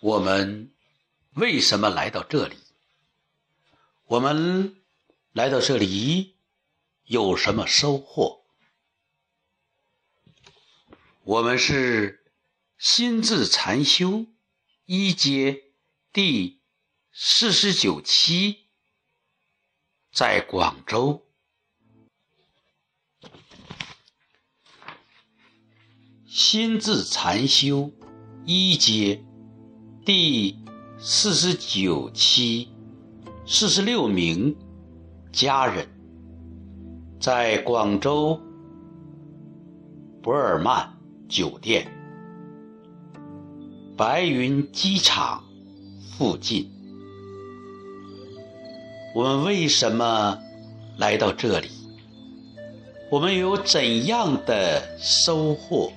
我们为什么来到这里？我们来到这里有什么收获？我们是心智禅修一阶第四十九期，在广州心智禅修一阶第四十九期，四十六名家人在广州博尔曼。酒店，白云机场附近。我们为什么来到这里？我们有怎样的收获？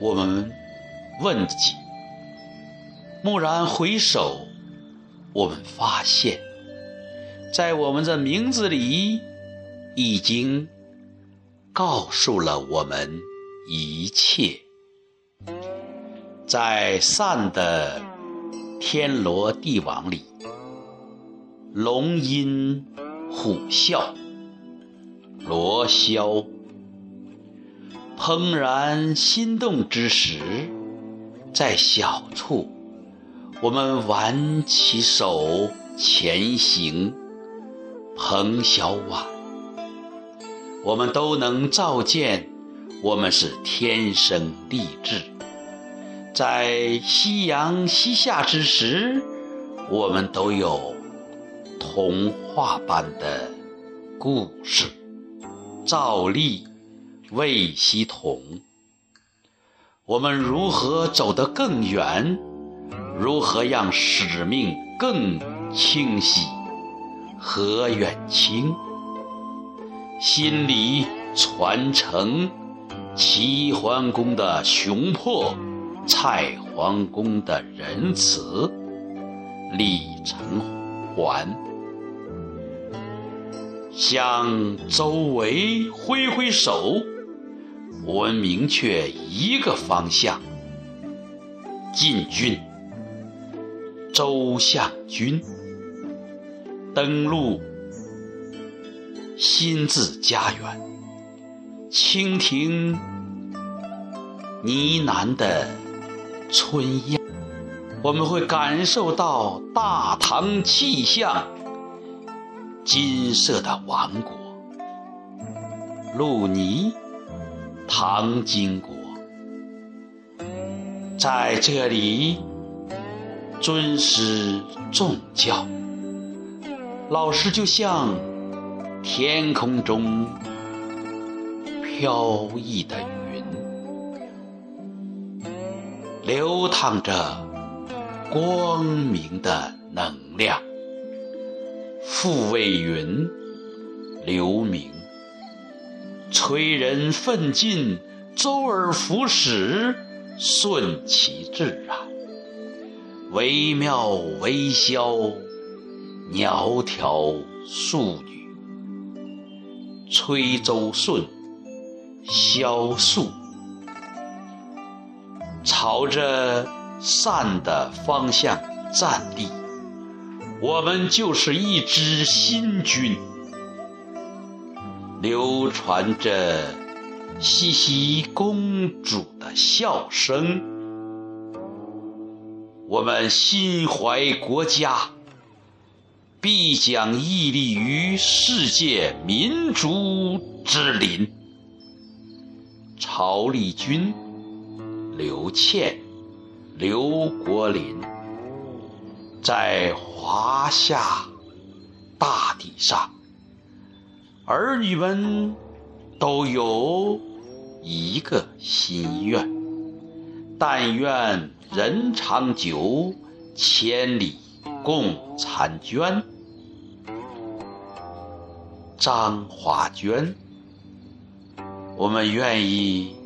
我们问自己。蓦然回首，我们发现，在我们的名字里，已经告诉了我们。一切，在善的天罗地网里，龙吟虎啸，罗霄，怦然心动之时，在小处，我们挽起手前行，彭小婉，我们都能照见。我们是天生丽质，在夕阳西下之时，我们都有童话般的故事。赵丽、魏希同，我们如何走得更远？如何让使命更清晰？何远清，心里传承。齐桓公的雄魄，蔡桓公的仁慈，李承环向周围挥挥手，我明确一个方向：进军。周向军登陆新自家园。蜻蜓呢喃的春燕，我们会感受到大唐气象，金色的王国，陆尼，唐金国，在这里尊师重教，老师就像天空中。飘逸的云，流淌着光明的能量。复为云，流明，催人奋进，周而复始，顺其自然。惟妙惟肖，窈窕淑女，崔周顺。萧素，朝着善的方向站立。我们就是一支新军，流传着西西公主的笑声。我们心怀国家，必将屹立于世界民族之林。曹立军、刘倩、刘国林，在华夏大地上，儿女们都有一个心愿：但愿人长久，千里共婵娟。张华娟。我们愿意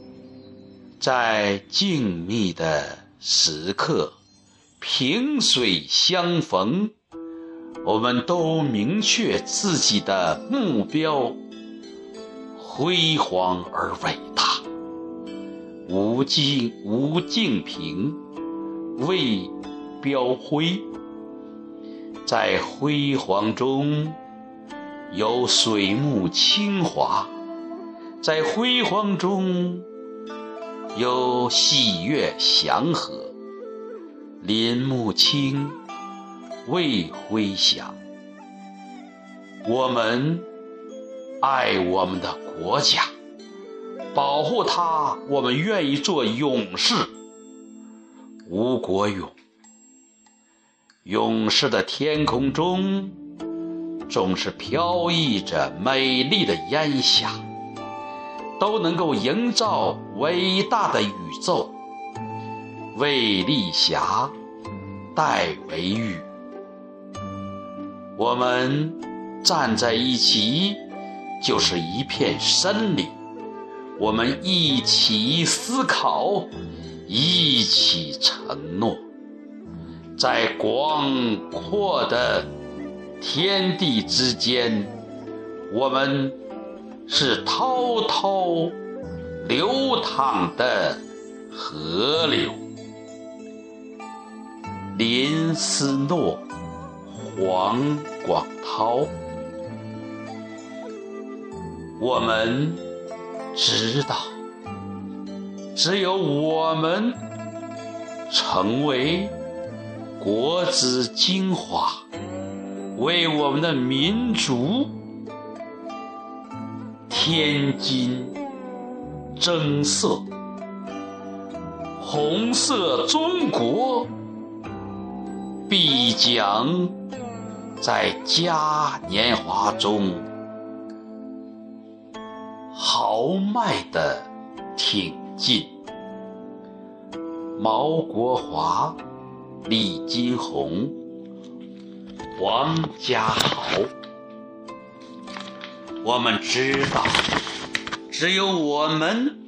在静谧的时刻，萍水相逢。我们都明确自己的目标，辉煌而伟大。吴敬吴敬平，为标辉，在辉煌中有水木清华，在辉煌中有喜悦祥和。林木青，为辉响。我们爱我们的国家，保护它，我们愿意做勇士。吴国勇，勇士的天空中总是飘逸着美丽的烟霞，都能够营造伟大的宇宙。为丽霞，代为玉。我们站在一起，就是一片森林。我们一起思考，一起承诺，在广阔的天地之间，我们是滔滔流淌的河流。林思诺、黄广涛，我们知道，只有我们成为国之精华，为我们的民族添金增色，红色中国。必将在嘉年华中豪迈的挺进。毛国华、李金红、王家豪，我们知道，只有我们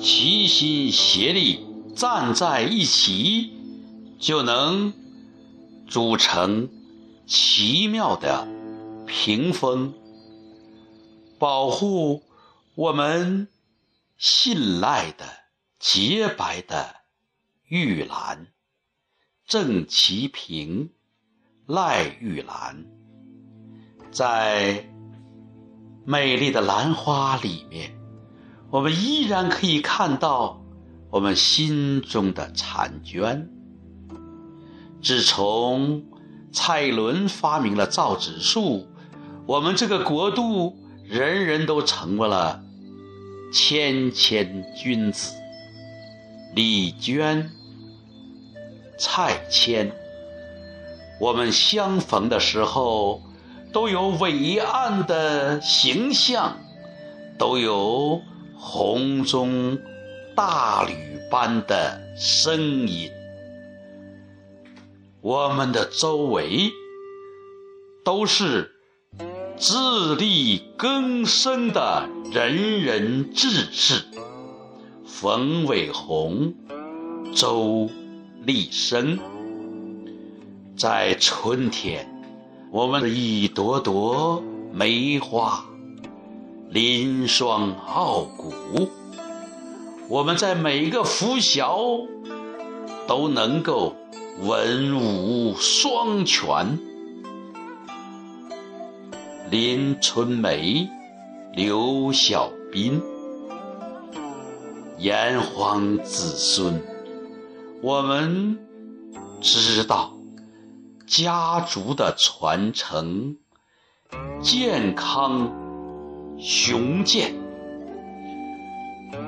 齐心协力。站在一起，就能组成奇妙的屏风，保护我们信赖的洁白的玉兰。郑其平、赖玉兰，在美丽的兰花里面，我们依然可以看到。我们心中的婵娟。自从蔡伦发明了造纸术，我们这个国度人人都成为了谦谦君子。李娟、蔡谦，我们相逢的时候都有伟岸的形象，都有红中。大吕般的声音，我们的周围都是自力更生的仁人志士。冯伟鸿、周立生，在春天，我们的一朵朵梅花，临霜傲骨。我们在每个拂晓都能够文武双全。林春梅、刘小斌，炎黄子孙，我们知道家族的传承，健康雄健。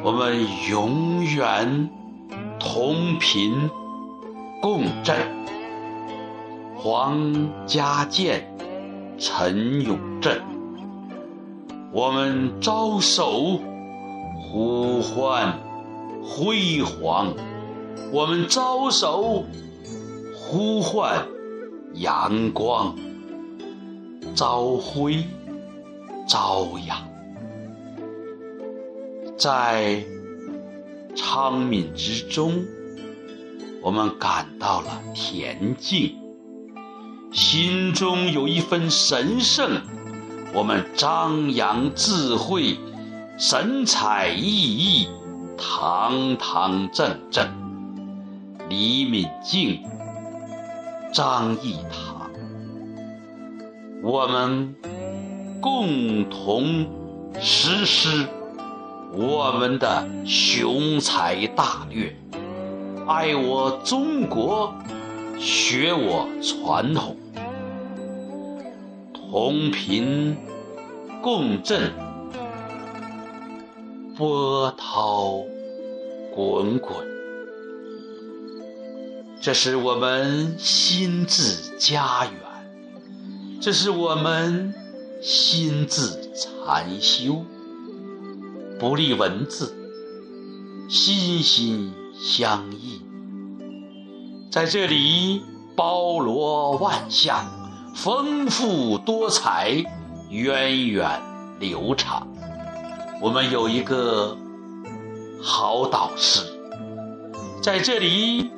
我们永远同频共振。黄家健、陈永振，我们招手呼唤辉煌，我们招手呼唤阳光，朝辉朝阳。在昌敏之中，我们感到了恬静，心中有一份神圣。我们张扬智慧，神采奕奕，堂堂正正，李敏静、张益唐，我们共同实施我们的雄才大略，爱我中国，学我传统，同频共振，波涛滚滚。这是我们心智家园，这是我们心智禅修。不立文字，心心相印，在这里包罗万象，丰富多彩，源远流长。我们有一个好导师，在这里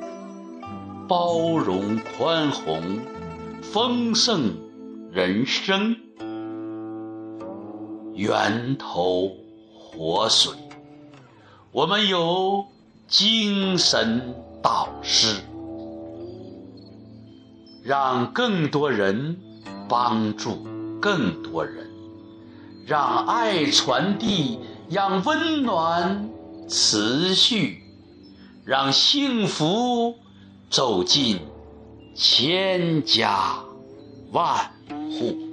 包容宽宏，丰盛人生，源头。活水，我们有精神导师，让更多人帮助更多人，让爱传递，让温暖持续，让幸福走进千家万户。